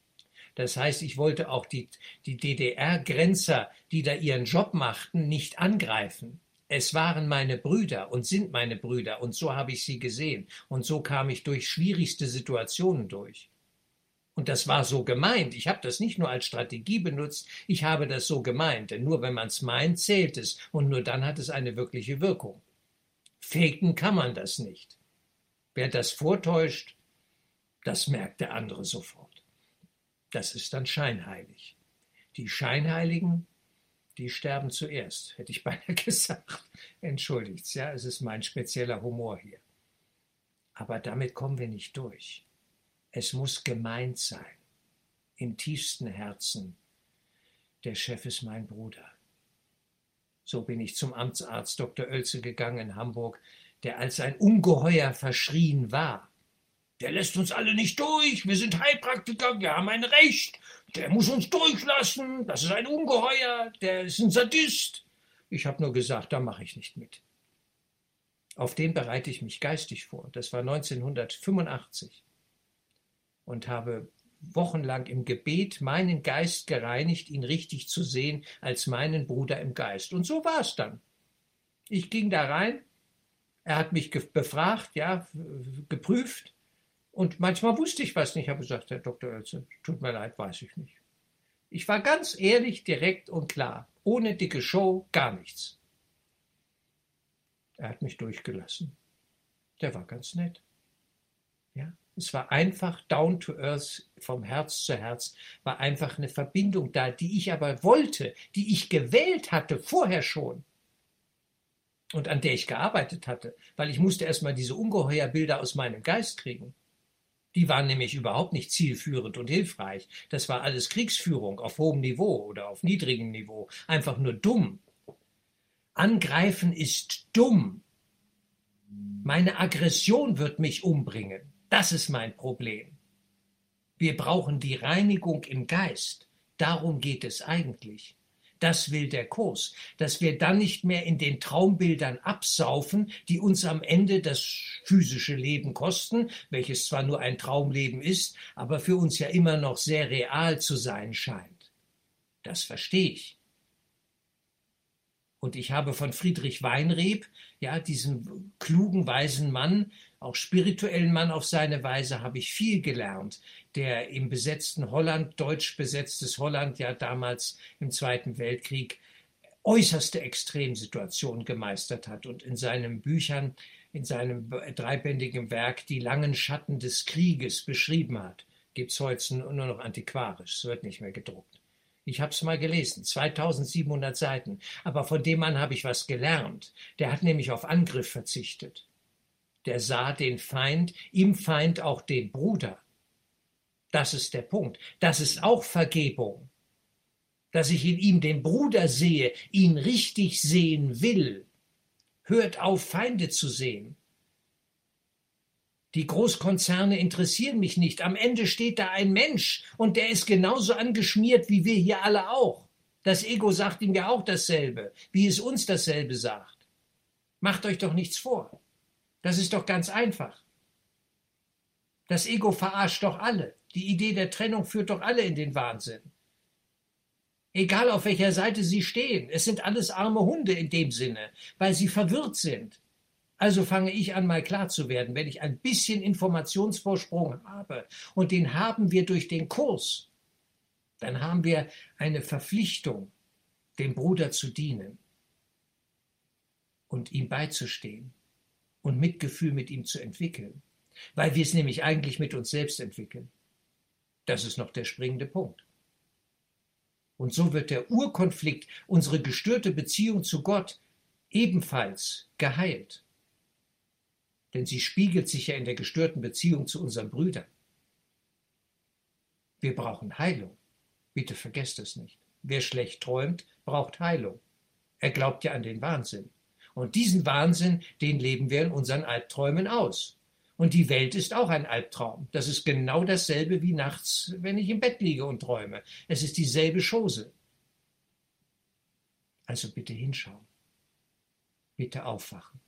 S1: Das heißt, ich wollte auch die, die DDR-Grenzer, die da ihren Job machten, nicht angreifen. Es waren meine Brüder und sind meine Brüder und so habe ich sie gesehen und so kam ich durch schwierigste Situationen durch. Und das war so gemeint. Ich habe das nicht nur als Strategie benutzt, ich habe das so gemeint, denn nur wenn man es meint, zählt es und nur dann hat es eine wirkliche Wirkung. Faken kann man das nicht. Wer das vortäuscht, das merkt der andere sofort. Das ist dann scheinheilig. Die Scheinheiligen, die sterben zuerst, hätte ich *laughs* beinahe gesagt. Entschuldigt, ja, es ist mein spezieller Humor hier. Aber damit kommen wir nicht durch. Es muss gemeint sein, im tiefsten Herzen. Der Chef ist mein Bruder. So bin ich zum Amtsarzt Dr. Oelze gegangen in Hamburg, der als ein Ungeheuer verschrien war. Der lässt uns alle nicht durch. Wir sind Heilpraktiker, wir haben ein Recht. Der muss uns durchlassen. Das ist ein Ungeheuer, der ist ein Sadist. Ich habe nur gesagt, da mache ich nicht mit. Auf den bereite ich mich geistig vor. Das war 1985 und habe wochenlang im Gebet meinen Geist gereinigt, ihn richtig zu sehen als meinen Bruder im Geist. Und so war es dann. Ich ging da rein, er hat mich befragt, ja, geprüft und manchmal wusste ich was nicht. Ich habe gesagt, Herr Dr. Oelze, tut mir leid, weiß ich nicht. Ich war ganz ehrlich, direkt und klar, ohne dicke Show, gar nichts. Er hat mich durchgelassen. Der war ganz nett. Ja, es war einfach down to earth, vom Herz zu Herz, war einfach eine Verbindung da, die ich aber wollte, die ich gewählt hatte, vorher schon. Und an der ich gearbeitet hatte, weil ich musste erstmal diese Ungeheuerbilder aus meinem Geist kriegen. Die waren nämlich überhaupt nicht zielführend und hilfreich. Das war alles Kriegsführung auf hohem Niveau oder auf niedrigem Niveau. Einfach nur dumm. Angreifen ist dumm. Meine Aggression wird mich umbringen. Das ist mein Problem. Wir brauchen die Reinigung im Geist. Darum geht es eigentlich. Das will der Kurs, dass wir dann nicht mehr in den Traumbildern absaufen, die uns am Ende das physische Leben kosten, welches zwar nur ein Traumleben ist, aber für uns ja immer noch sehr real zu sein scheint. Das verstehe ich. Und ich habe von Friedrich Weinreb, ja, diesem klugen, weisen Mann, auch spirituellen Mann auf seine Weise, habe ich viel gelernt, der im besetzten Holland, deutsch besetztes Holland, ja damals im Zweiten Weltkrieg, äußerste Extremsituationen gemeistert hat und in seinen Büchern, in seinem dreibändigen Werk die langen Schatten des Krieges beschrieben hat. Gibt es heute nur noch antiquarisch, es wird nicht mehr gedruckt. Ich habe es mal gelesen, 2700 Seiten. Aber von dem Mann habe ich was gelernt. Der hat nämlich auf Angriff verzichtet. Der sah den Feind, im Feind auch den Bruder. Das ist der Punkt. Das ist auch Vergebung. Dass ich in ihm den Bruder sehe, ihn richtig sehen will. Hört auf, Feinde zu sehen. Die Großkonzerne interessieren mich nicht. Am Ende steht da ein Mensch und der ist genauso angeschmiert wie wir hier alle auch. Das Ego sagt ihm ja auch dasselbe, wie es uns dasselbe sagt. Macht euch doch nichts vor. Das ist doch ganz einfach. Das Ego verarscht doch alle. Die Idee der Trennung führt doch alle in den Wahnsinn. Egal auf welcher Seite sie stehen, es sind alles arme Hunde in dem Sinne, weil sie verwirrt sind. Also fange ich an, mal klar zu werden, wenn ich ein bisschen Informationsvorsprung habe, und den haben wir durch den Kurs, dann haben wir eine Verpflichtung, dem Bruder zu dienen und ihm beizustehen und Mitgefühl mit ihm zu entwickeln, weil wir es nämlich eigentlich mit uns selbst entwickeln. Das ist noch der springende Punkt. Und so wird der Urkonflikt, unsere gestörte Beziehung zu Gott, ebenfalls geheilt denn sie spiegelt sich ja in der gestörten Beziehung zu unseren Brüdern. Wir brauchen Heilung. Bitte vergesst es nicht. Wer schlecht träumt, braucht Heilung. Er glaubt ja an den Wahnsinn. Und diesen Wahnsinn, den leben wir in unseren Albträumen aus. Und die Welt ist auch ein Albtraum. Das ist genau dasselbe wie nachts, wenn ich im Bett liege und träume. Es ist dieselbe Chose. Also bitte hinschauen. Bitte aufwachen.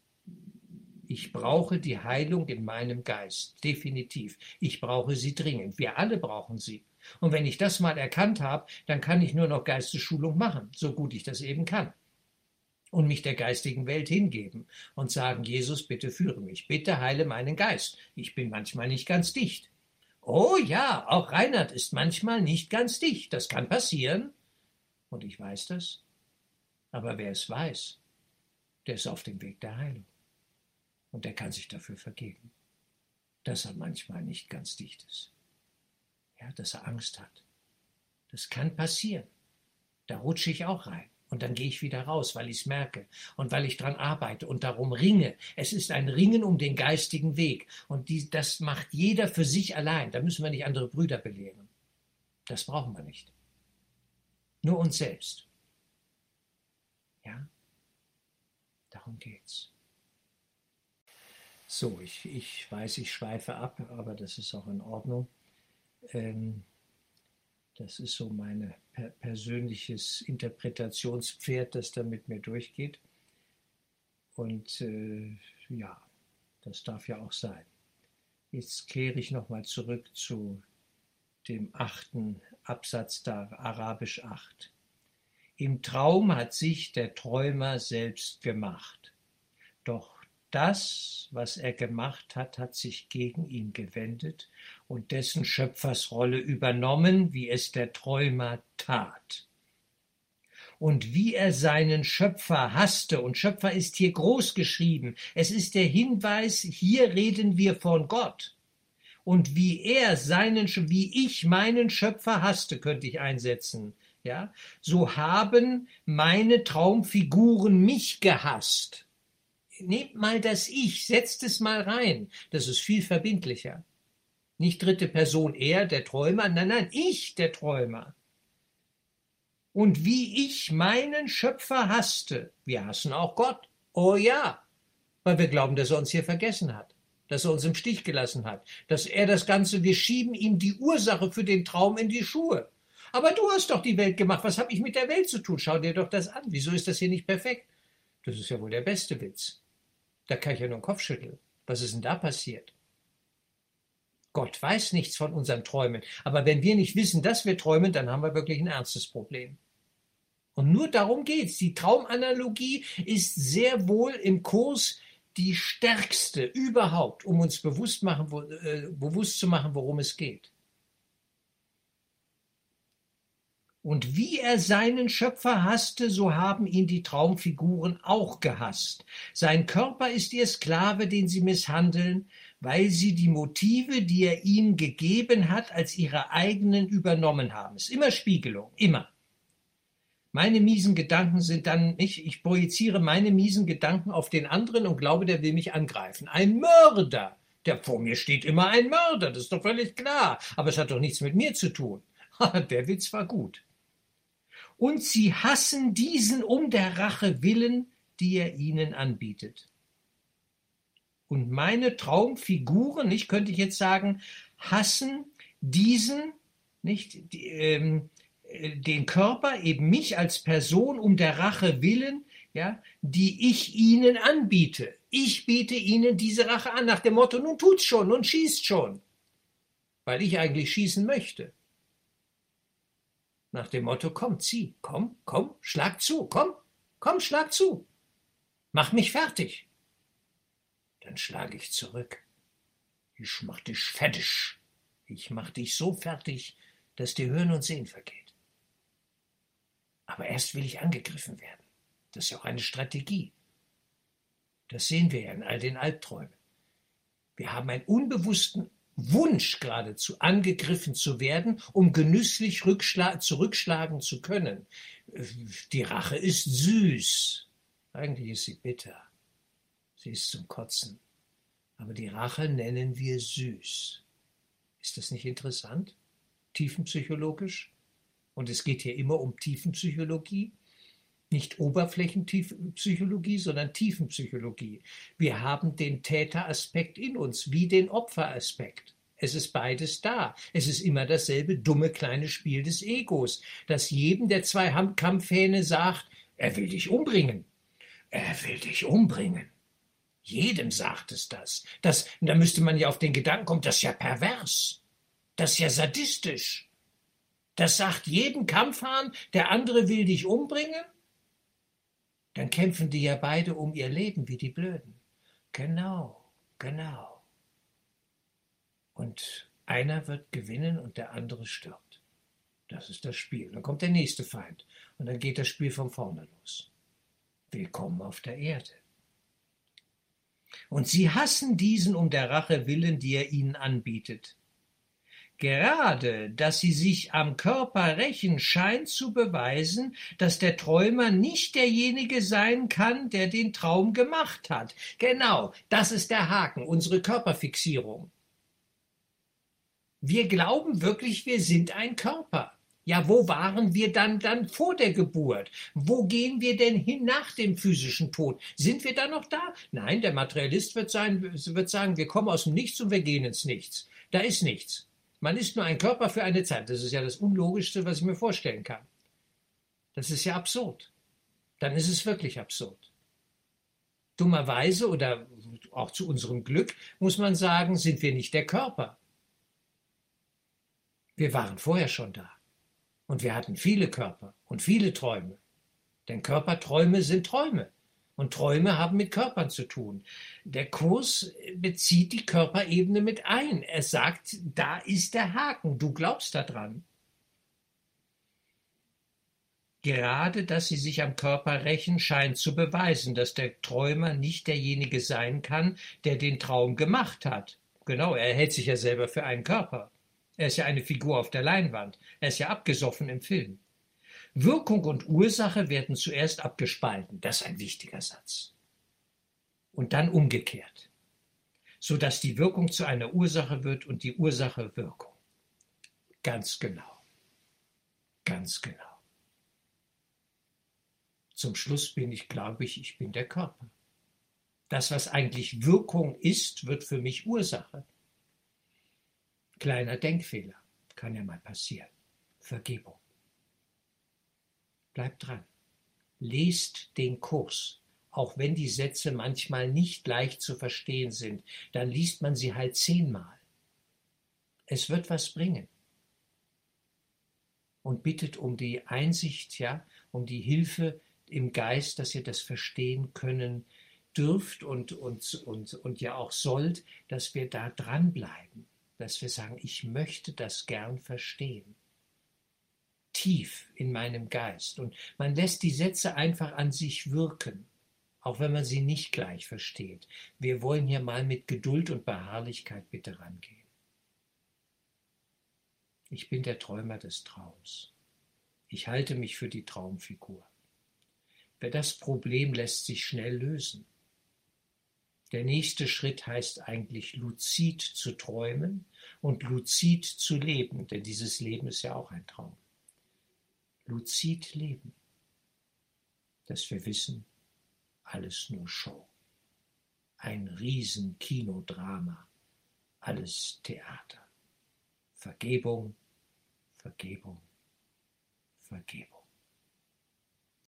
S1: Ich brauche die Heilung in meinem Geist, definitiv. Ich brauche sie dringend. Wir alle brauchen sie. Und wenn ich das mal erkannt habe, dann kann ich nur noch Geistesschulung machen, so gut ich das eben kann. Und mich der geistigen Welt hingeben und sagen, Jesus, bitte führe mich, bitte heile meinen Geist. Ich bin manchmal nicht ganz dicht. Oh ja, auch Reinhard ist manchmal nicht ganz dicht. Das kann passieren. Und ich weiß das. Aber wer es weiß, der ist auf dem Weg der Heilung. Und er kann sich dafür vergeben, dass er manchmal nicht ganz dicht ist. Ja, dass er Angst hat. Das kann passieren. Da rutsche ich auch rein. Und dann gehe ich wieder raus, weil ich es merke und weil ich dran arbeite und darum ringe. Es ist ein Ringen um den geistigen Weg. Und die, das macht jeder für sich allein. Da müssen wir nicht andere Brüder belehren. Das brauchen wir nicht. Nur uns selbst. Ja? Darum geht's. So, ich, ich weiß, ich schweife ab, aber das ist auch in Ordnung. Ähm, das ist so mein per persönliches Interpretationspferd, das da mit mir durchgeht. Und äh, ja, das darf ja auch sein. Jetzt kehre ich nochmal zurück zu dem achten Absatz da, Arabisch 8. Im Traum hat sich der Träumer selbst gemacht. Doch das, was er gemacht hat, hat sich gegen ihn gewendet und dessen Schöpfersrolle übernommen, wie es der Träumer tat. Und wie er seinen Schöpfer hasste, und Schöpfer ist hier groß geschrieben, es ist der Hinweis, hier reden wir von Gott. Und wie er seinen, wie ich meinen Schöpfer hasste, könnte ich einsetzen, ja, so haben meine Traumfiguren mich gehasst nehmt mal das Ich, setzt es mal rein. Das ist viel verbindlicher. Nicht dritte Person er, der Träumer, nein, nein, ich, der Träumer. Und wie ich meinen Schöpfer hasste, wir hassen auch Gott. Oh ja, weil wir glauben, dass er uns hier vergessen hat, dass er uns im Stich gelassen hat, dass er das Ganze, wir schieben ihm die Ursache für den Traum in die Schuhe. Aber du hast doch die Welt gemacht, was habe ich mit der Welt zu tun? Schau dir doch das an. Wieso ist das hier nicht perfekt? Das ist ja wohl der beste Witz. Da kann ich ja nur den Kopf schütteln. Was ist denn da passiert? Gott weiß nichts von unseren Träumen. Aber wenn wir nicht wissen, dass wir träumen, dann haben wir wirklich ein ernstes Problem. Und nur darum geht's. Die Traumanalogie ist sehr wohl im Kurs die stärkste überhaupt, um uns bewusst, machen, äh, bewusst zu machen, worum es geht. Und wie er seinen Schöpfer hasste, so haben ihn die Traumfiguren auch gehasst. Sein Körper ist ihr Sklave, den sie misshandeln, weil sie die Motive, die er ihnen gegeben hat, als ihre eigenen übernommen haben. Es ist immer Spiegelung, immer. Meine miesen Gedanken sind dann nicht, ich projiziere meine miesen Gedanken auf den anderen und glaube, der will mich angreifen. Ein Mörder! Der vor mir steht immer ein Mörder, das ist doch völlig klar. Aber es hat doch nichts mit mir zu tun. *laughs* Der Witz war gut und sie hassen diesen um der Rache willen, die er ihnen anbietet. Und meine Traumfiguren, nicht könnte ich jetzt sagen, hassen diesen, nicht die, ähm, äh, den Körper, eben mich als Person um der Rache willen, ja, die ich ihnen anbiete. Ich biete ihnen diese Rache an nach dem Motto, nun tut's schon, nun schießt schon, weil ich eigentlich schießen möchte. Nach dem Motto, komm, zieh, komm, komm, schlag zu, komm, komm, schlag zu. Mach mich fertig. Dann schlage ich zurück. Ich mach dich fertig. Ich mach dich so fertig, dass dir Hören und Sehen vergeht. Aber erst will ich angegriffen werden. Das ist ja auch eine Strategie. Das sehen wir ja in all den Albträumen. Wir haben einen unbewussten Wunsch geradezu angegriffen zu werden, um genüsslich zurückschlagen zu können. Die Rache ist süß. Eigentlich ist sie bitter. Sie ist zum Kotzen. Aber die Rache nennen wir süß. Ist das nicht interessant? Tiefenpsychologisch? Und es geht hier immer um Tiefenpsychologie. Nicht Oberflächenpsychologie, sondern Tiefenpsychologie. Wir haben den Täteraspekt in uns, wie den Opferaspekt. Es ist beides da. Es ist immer dasselbe dumme kleine Spiel des Egos, das jedem der zwei Kampfhähne sagt, er will dich umbringen. Er will dich umbringen. Jedem sagt es das. das da müsste man ja auf den Gedanken kommen, das ist ja pervers. Das ist ja sadistisch. Das sagt jedem Kampfhahn, der andere will dich umbringen? Dann kämpfen die ja beide um ihr Leben wie die Blöden. Genau, genau. Und einer wird gewinnen und der andere stirbt. Das ist das Spiel. Dann kommt der nächste Feind und dann geht das Spiel von vorne los. Willkommen auf der Erde. Und sie hassen diesen um der Rache willen, die er ihnen anbietet. Gerade, dass sie sich am Körper rächen, scheint zu beweisen, dass der Träumer nicht derjenige sein kann, der den Traum gemacht hat. Genau, das ist der Haken, unsere Körperfixierung. Wir glauben wirklich, wir sind ein Körper. Ja, wo waren wir dann dann vor der Geburt? Wo gehen wir denn hin nach dem physischen Tod? Sind wir da noch da? Nein, der Materialist wird, sein, wird sagen, wir kommen aus dem Nichts und wir gehen ins Nichts. Da ist nichts. Man ist nur ein Körper für eine Zeit. Das ist ja das Unlogischste, was ich mir vorstellen kann. Das ist ja absurd. Dann ist es wirklich absurd. Dummerweise oder auch zu unserem Glück muss man sagen, sind wir nicht der Körper. Wir waren vorher schon da. Und wir hatten viele Körper und viele Träume. Denn Körperträume sind Träume. Und Träume haben mit Körpern zu tun. Der Kurs bezieht die Körperebene mit ein. Er sagt, da ist der Haken, du glaubst daran. Gerade, dass sie sich am Körper rächen, scheint zu beweisen, dass der Träumer nicht derjenige sein kann, der den Traum gemacht hat. Genau, er hält sich ja selber für einen Körper. Er ist ja eine Figur auf der Leinwand. Er ist ja abgesoffen im Film. Wirkung und Ursache werden zuerst abgespalten. Das ist ein wichtiger Satz. Und dann umgekehrt. Sodass die Wirkung zu einer Ursache wird und die Ursache Wirkung. Ganz genau. Ganz genau. Zum Schluss bin ich, glaube ich, ich bin der Körper. Das, was eigentlich Wirkung ist, wird für mich Ursache. Kleiner Denkfehler. Kann ja mal passieren. Vergebung. Bleibt dran. Lest den Kurs. Auch wenn die Sätze manchmal nicht leicht zu verstehen sind, dann liest man sie halt zehnmal. Es wird was bringen. Und bittet um die Einsicht, ja, um die Hilfe im Geist, dass ihr das verstehen können dürft und, und, und, und ja auch sollt, dass wir da dranbleiben dass wir sagen, ich möchte das gern verstehen. Tief in meinem Geist. Und man lässt die Sätze einfach an sich wirken, auch wenn man sie nicht gleich versteht. Wir wollen hier mal mit Geduld und Beharrlichkeit bitte rangehen. Ich bin der Träumer des Traums. Ich halte mich für die Traumfigur. Wer das Problem lässt sich schnell lösen. Der nächste Schritt heißt eigentlich luzid zu träumen und luzid zu leben, denn dieses Leben ist ja auch ein Traum. Luzid leben, dass wir wissen, alles nur Show. Ein Riesenkinodrama, alles Theater. Vergebung, Vergebung, Vergebung.